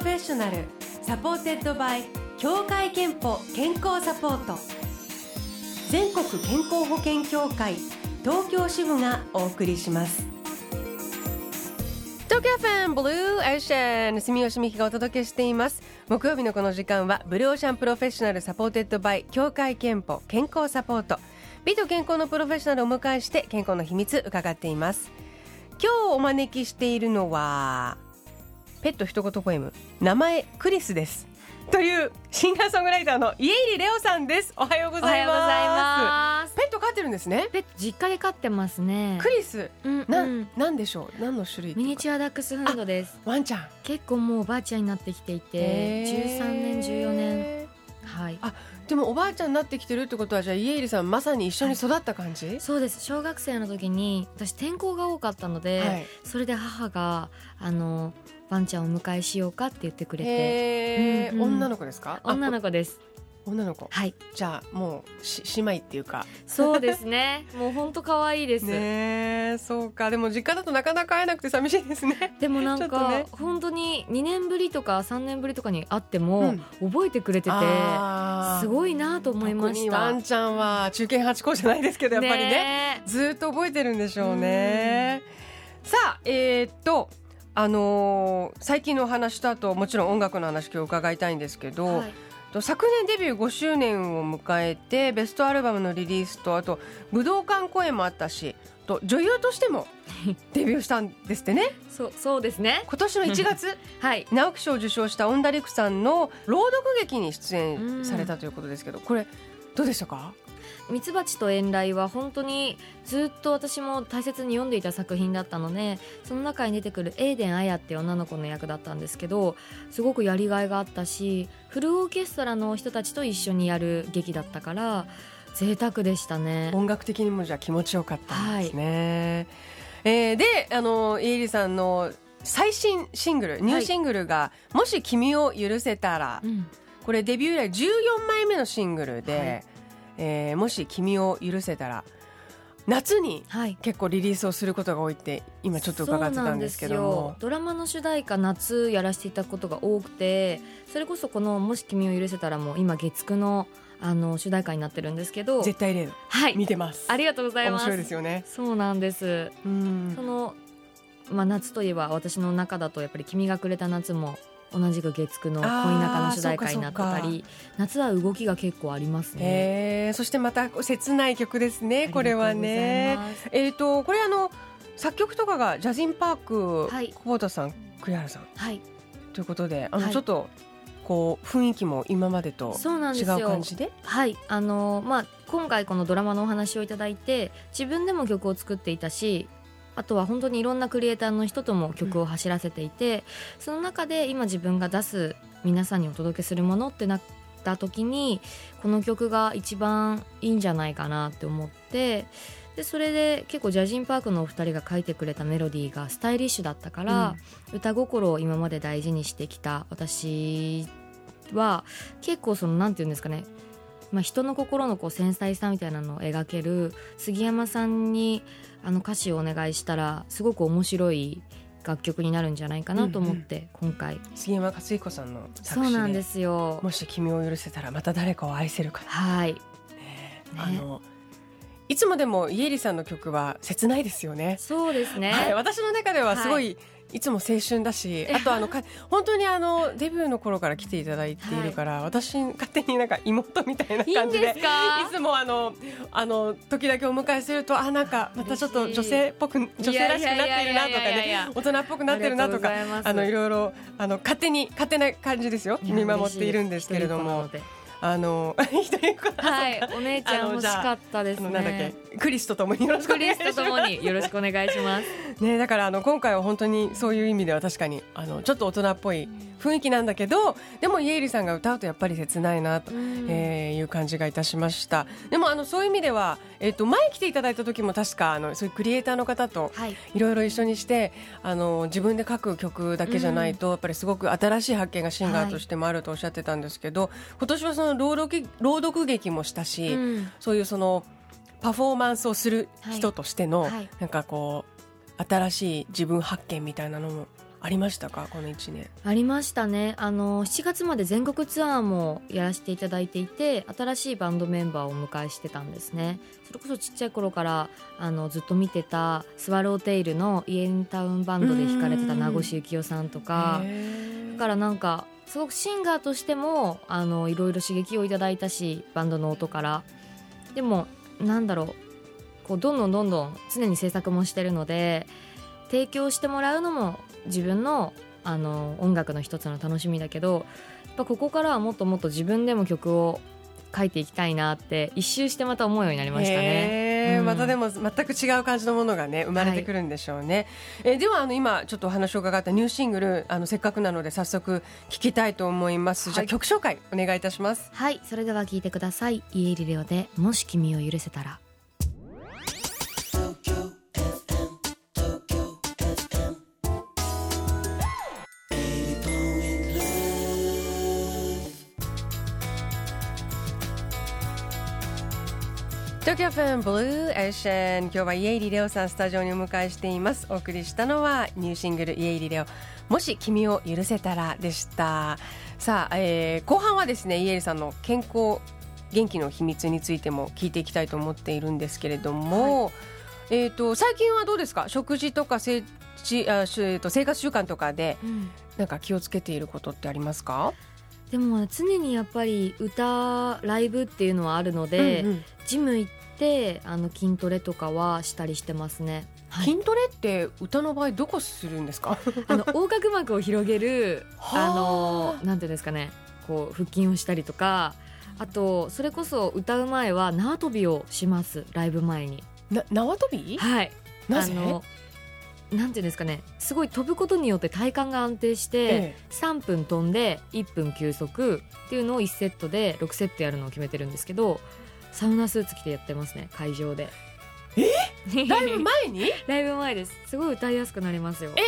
ロフェッショナル supported by 協会けんぽ健康サポート。全国健康保険協会東京支部がお送りします。東京 FM ブルーオーシャン住吉美紀がお届けしています。木曜日のこの時間はブルーオーシャンプロフェッショナル supported by 協会けんぽ健康サポート。美と健康のプロフェッショナルをお迎えして健康の秘密伺っています。今日お招きしているのはペット一言ポエム。名前クリスです。というシンガーソングライターの家入レオさんです。おはようございます。ペット飼ってるんですね。ペット実家で飼ってますね。クリス、うんな、うん。なんでしょう？何の種類ミニチュアダックスフンドです。ワンちゃん。結構もうおばあちゃんになってきていて13年14年はい。あでもおばあちゃんになってきてるってことはじゃあ家入さんまさに一緒に育った感じ、そうです。小学生の時に私転校が多かったので、はい。それで母があのワンちゃんをお迎えしようかって言ってくれて。うんうん。女の子ですか？あ女の子です女の子。はい。じゃあもうし姉妹っていうか。そうですね。もう本当可愛いです、ねえそうか。でも実家だとなかなか会えなくて寂しいですね。でもなんか、ね。本当に2年ぶりとか3年ぶりとかに会っても、覚えてくれててすごいなと思いました。ワンちゃんは中堅八校じゃないですけどやっぱりね。ねずーっと覚えてるんでしょうね。さあえーっとあのー最近のお話とあともちろん音楽の話今日伺いたいんですけど、はい。と昨年デビュー5周年を迎えてベストアルバムのリリースとあと武道館公演もあったしと女優としてもデビューしたんですってね。そうそうですね。今年の1月 はい。直木賞を受賞した恩田陸さんの朗読劇に出演されたということですけど、これどうでしたか？ミツバチと遠雷は本当にずっと私も大切に読んでいた作品だったのでその中に出てくるエーデン・アヤっていう女の子の役だったんですけどすごくやりがいがあったしフルオーケストラの人たちと一緒にやる劇だったから贅沢でしたね。音楽的にもじゃあ気持ちよかったんですね、えーであのイエリさんの最新シングルニューシングルが「もし君を許せたら」うん。これデビュー以来14枚目のシングルで、はいえーもし君を許せたら夏にはい。結構リリースをすることが多いって今ちょっと伺ってたんですけどドラマの主題歌夏やらせていたことが多くてそれこそこの「もし君を許せたら」も今月9のあの主題歌になってるんですけど。絶対例の。はい。見てます。ありがとうござい面ます。白いですよね。そうなんです。うん。その、まあ、夏といえば私の中だとやっぱり「君がくれた夏」も同じく月9の恋仲の主題歌になってたり夏は動きが結構ありますね。へーそしてまた切ない曲ですねこれはね。えっ、とこれあの作曲とかがジャズインパーク、はい。久保田さん栗原さん。はい、ということであの、はい。ちょっとこう雰囲気も今までとそうなん違うですよ。感じで？はい。あのまあ今回このドラマのお話をいただいて自分でも曲を作っていたしあとは本当にいろんなクリエイターの人とも曲を走らせていて、その中で今自分が出す皆さんにお届けするものってなった時にこの曲が一番いいんじゃないかなって思ってでそれで結構ジャジンパークのお二人が書いてくれたメロディーがスタイリッシュだったから、歌心を今まで大事にしてきた私は結構そのなんて言うんですかねまあ、人の心のこう繊細さみたいなのを描ける杉山さんにあの歌詞をお願いしたらすごく面白い楽曲になるんじゃないかなと思って今回、杉山克彦さんの作詞でそうなんですよ。もし君を許せたらまた誰かを愛せるかな、はい。ね。あのいつもでもイエリさんの曲は切ないですよね。そうですね、はい、私の中ではすごい、い、つも青春だしあとあのか本当にあのデビューの頃から来ていただいてい。るから、私勝手になんか妹みたいないいん感じでですか？いつもあのあの時だけお迎えするとあなんかまたちょっと女性っぽく女性らしくなっているなとかね大人っぽくなってるなとかあのいろいろあの勝手に勝手な感じですよ。見守っているんですけれどもあの一 人はいお姉ちゃん欲しかったですあのなんだっねけクリスとともによろしくお願いします。スとによろしくお願いします。ね、だからあの今回は本当にそういう意味では確かにあのちょっと大人っぽい雰囲気なんだけどでもイエイリさんが歌うとやっぱり切ないなと、うん。えーいう感じがいたしました。でもあのそういう意味では、えっと前来ていただいた時も確かあのそういうクリエイターの方とはい。いろいろ一緒にしてあの自分で書く曲だけじゃないと、やっぱりすごく新しい発見がシンガーとしてもあるとおっしゃってたんですけど、今年はその朗読朗読劇もしたし、うん。そういうそのパフォーマンスをする人としての、はい。はい。なんかこう新しい自分発見みたいなのもありましたか？この1年。ありましたね。あの7月まで全国ツアーもやらせていただいていて新しいバンドメンバーをお迎えしてたんですね。それこそちっちゃい頃からあのずっと見てたスワローテイルのイエンタウンバンドで弾かれてた名越幸雄さんとか。だからなんかすごくシンガーとしてもあのいろいろ刺激をいただいたしバンドの音から。でもなんだろう。こうどんどんどんどん常に制作もしてるので提供してもらうのも自分のあの音楽の一つの楽しみだけどやっぱここからはもっともっと自分でも曲を書いていきたいなって一周してまた思うようになりましたね。うん、またでも全く違う感じのものがね生まれてくるんでしょうね。はい、えではあの今ちょっとお話を伺ったニューシングルあのせっかくなので早速聞きたいと思います。はい、じゃあ曲紹介お願いいたします。はいそれでは聞いてください。イエリレオでもし君を許せたら。東京 FM Blue Ocean 今日はイエイリレオさんスタジオにお迎えしています。お送りしたのはニューシングルイエイリレオ。もし君を許せたらでした。さあ、えー、後半はですねイエイリさんの健康元気の秘密についても聞いていきたいと思っているんですけれども、はい、えっ、と最近はどうですか？食事とか生ちあ、えー、と生活習慣とかで、うん、なんか気をつけていることってありますか？でも常にやっぱり歌ライブっていうのはあるので、うんうん、ジム行ってあの筋トレとかはしたりしてますね。はい、筋トレって歌の場合どこするんですか？あの横隔膜を広げるあ。のなんていうんですかね。こう腹筋をしたりとかあとそれこそ歌う前は縄跳びをします。ライブ前に。な縄跳び？はい。なぜ？あのなんていうんですかね。すごい飛ぶことによって体幹が安定して、ええ、3分飛んで1分休息っていうのを1セットで6セットやるのを決めてるんですけどサウナスーツ着てやってますね会場で。え？ライブ前に？ライブ前です。すごい歌いやすくなりますよ。え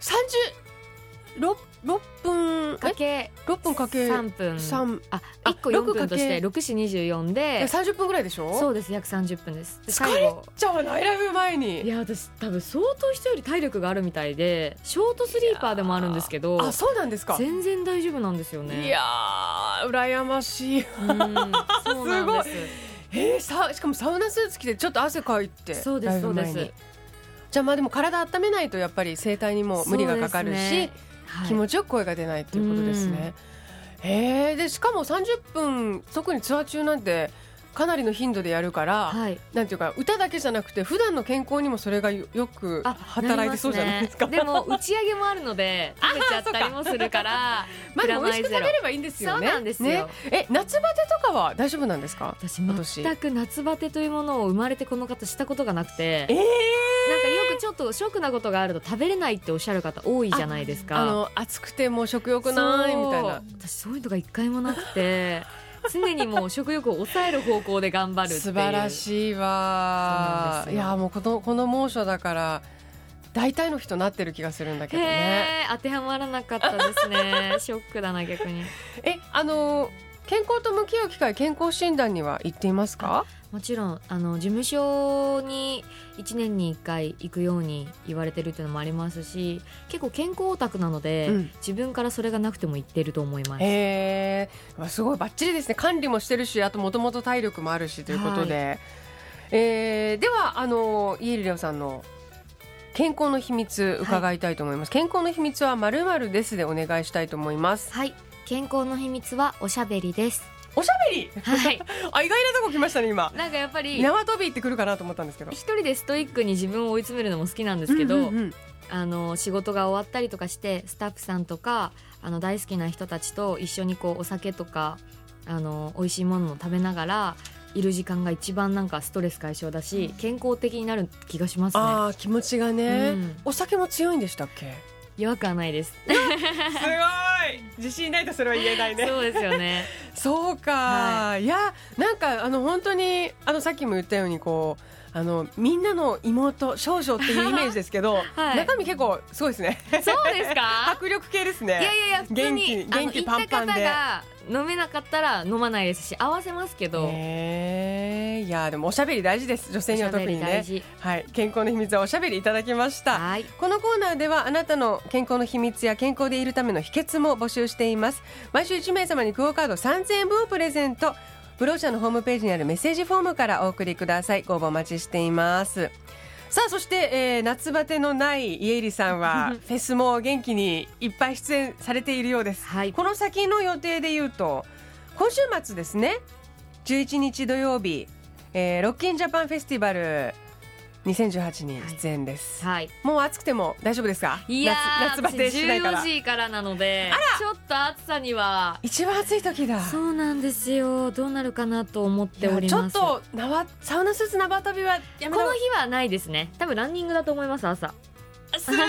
三十？六六分？かけ。六分かけ。三分。三。あ一個四分として六四二十四で。三十分ぐらいでしょ？そうです約三十分です。疲れちゃわないライブ前に。いや私多分相当人より体力があるみたいでショートスリーパーでもあるんですけどあそうなんですか。全然大丈夫なんですよね。いやー羨ましい。そうなんです えー、さしかもサウナスーツ着てちょっと汗かいて。そうですそうです。じゃあまあでも体温めないとやっぱり声帯にも無理がかかるし、ね。はい、気持ちよく声が出ないっていうことですね。えー、でしかも30分特にツアー中なんてかなりの頻度でやるから、はい、なんていうか歌だけじゃなくて普段の健康にもそれがよく働いてそうじゃないですか、ね、でも打ち上げもあるので食べちゃったりもするか。らまあ美味しく食べればいいんですよね。そうなんですよ、ね、え夏バテとかは大丈夫なんですか？私全く夏バテというものを生まれてこの方したことがなくてえー、なんかよくちょっとショックなことがあると食べれないっておっしゃる方多いじゃないですか。あの暑くてもう食欲ないみたいな。私そういうのが一回もなくて 常にもう食欲を抑える方向で頑張る素晴らしいわ。いやもうこのこの猛暑だから大体の人なってる気がするんだけどね。当てはまらなかったですね。ショックだな逆に。えあの健康と向き合う機会健康診断には行っていますか？もちろんあの事務所に1年に1回行くように言われてるっていうのもありますし結構健康オタクなので、うん、自分からそれがなくても行ってると思います。へえすごいばっちりですね。管理もしてるしあともともと体力もあるしということで、はい、えー、ではあのイエリレオさんの健康の秘密伺いたいと思います、はい、健康の秘密はまるまるですでお願いしたいと思います。はい健康の秘密はおしゃべりです。おしゃべり、はい、あ意外なとこ来ましたね今。なんかやっぱり縄跳びってくるかなと思ったんですけど。一人でストイックに自分を追い詰めるのも好きなんですけど、うんうんうん、あの仕事が終わったりとかしてスタッフさんとかあの大好きな人たちと一緒にこうお酒とかあの美味しいものを食べながらいる時間が一番なんかストレス解消だし、健康的になる気がしますね。あ気持ちがね、うん、お酒も強いんでしたっけ？弱くはないです。すごい。自信ないとそれは言えないね。そうですよね。そうか、はい、いやなんかあの本当にあのさっきも言ったようにこうあのみんなの妹少女っていうイメージですけど、はい。中身結構すごいですね。そうですか？迫力系ですね。いやいやいや普通元気元気パンパンで。飲めなかったら飲まないですし合わせますけど、えー。いやでもおしゃべり大事です。女性には特にね。はい。健康の秘密はおしゃべりいただきました。はい。このコーナーではあなたの健康の秘密や健康でいるための秘訣も募集しています。毎週1名様にクオカード3000円分をプレゼントブローシャのホームページにあるメッセージフォームからお送りください。ご応募お待ちしています。さあそして、えー夏バテのない家入さんは フェスも元気にいっぱい出演されているようです、はい。この先の予定で言うと今週末ですね。11日土曜日、えーロッキンジャパンフェスティバル2018に出演です、はい。もう暑くても大丈夫ですか？いやー夏夏バテしないから。私14時からなのでちょっと暑さには。一番暑い時だ。そうなんですよ。どうなるかなと思っております。ちょっと縄サウナスーツ縄跳びはやめこたの日はないですね。多分ランニングだと思います朝。すごいな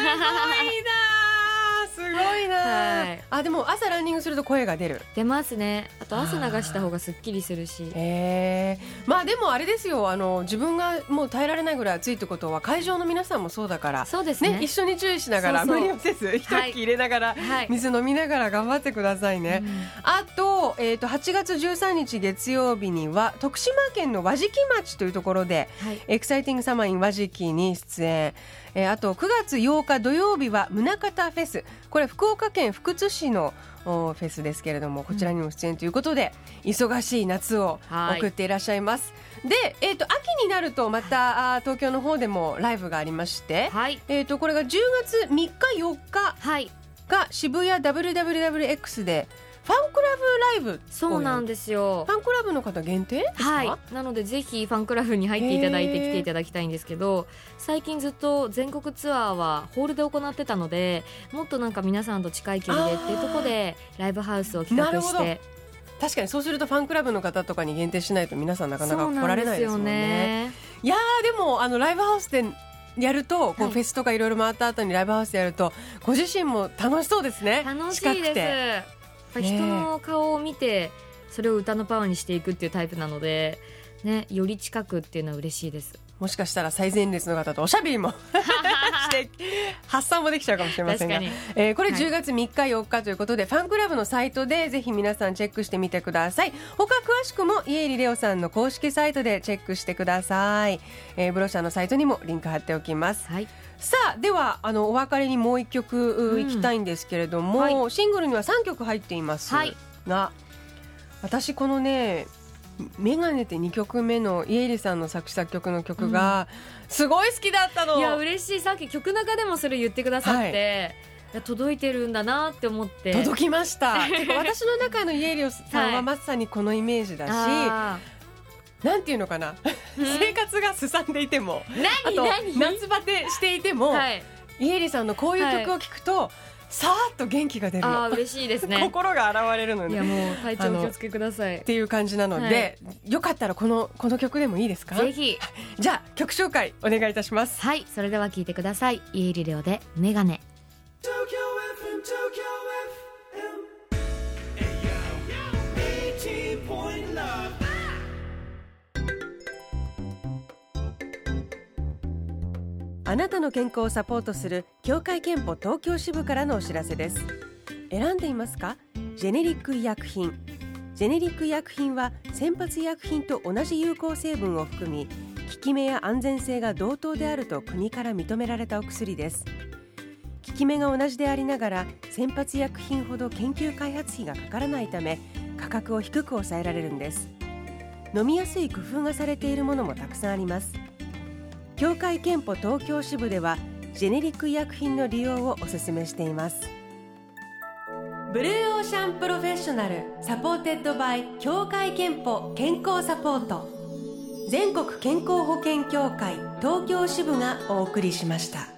すごいな、はい。あでも朝ランニングすると声が出る。出ますね。あと汗流した方がすっきりするし。へえまあでもあれですよ。あの自分がもう耐えられないぐらい暑いってことは会場の皆さんもそうだから。そうですね。ね一緒に注意しながら無理をせず一息入れながら、はい。水飲みながら頑張ってくださいね、うん。あと,、えー、と8月13日月曜日には徳島県の和敷町というところではい。エクサイティングサマーイン和敷に出演、えーあと9月8日土曜日は宗像フェスこれ福岡県福津市のおフェスですけれどもこちらにも出演ということで、忙しい夏をはい。送っていらっしゃいます、で、えー、と秋になるとまた、あー東京の方でもライブがありまして、はい。えー、とこれが10月3日4日はい。が渋谷 WWWX でファンクラブライブそうなんでですよ。ファンクラブの方限定ですか、はい。なのでぜひファンクラブに入っていただいて来ていただきたいんですけど最近ずっと全国ツアーはホールで行ってたのでもっとなんか皆さんと近い距離でっていうところでライブハウスを企画して。確かにそうするとファンクラブの方とかに限定しないと皆さんなかなか来られないですもんね。ねいやーでもあのライブハウスでやるとこうはい。フェスとかいろいろ回った後にライブハウスでやるとご自身も楽しそうですね。楽しいです。近くて。やっぱり人の顔を見てそれを歌のパワーにしていくっていうタイプなのでねより近くっていうのは嬉しいです。もしかしたら最前列の方とおしゃべりも して発散もできちゃうかもしれませんが。えーこれはい。10月3日4日ということで、ファンクラブのサイトでぜひ皆さんチェックしてみてください。他詳しくも家入レオさんの公式サイトでチェックしてください、えーブロシャーのサイトにもリンク貼っておきます。はいさあではあのお別れにもう一曲ううん。いきたいんですけれども、はシングルには3曲入っています。が、はい。私このね「メガネ」って2曲目の家入さんの作詞作曲の曲がすごい好きだったの。いや嬉しい。さっき曲中でもそれ言ってくださって、い。や届いてるんだなって思って。届きました。私の中の家入さんははい。まさにこのイメージだし、あなんていうのかな？生活がすさんでいてもーあと夏バテしていても、はい。家入さんのこういう曲を聴くと、さーっと元気が出るの、嬉しいですね。心が現れるのね。いやもう体調お気をつけください。っていう感じなので、よかったらこのこの曲でもいいですか？ぜひ。じゃあ曲紹介お願いいたします。はいそれでは聞いてください。家入レオでメガネ。Tokyo FM, Tokyo あなたの健康をサポートする協会憲法東京支部からのお知らせです。選んでいますか？ジェネリック医薬品。ジェネリック医薬品は先発医薬品と同じ有効成分を含み効き目や安全性が同等であると国から認められたお薬です。効き目が同じでありながら先発医薬品ほど研究開発費がかからないため価格を低く抑えられるんです。飲みやすい工夫がされているものもたくさんあります。協会けんぽ東京支部ではジェネリック医薬品の利用をお勧めしています。 Blue Ocean Professional supported by 協会けんぽ健康サポート。全国健康保険協会東京支部がお送りしました。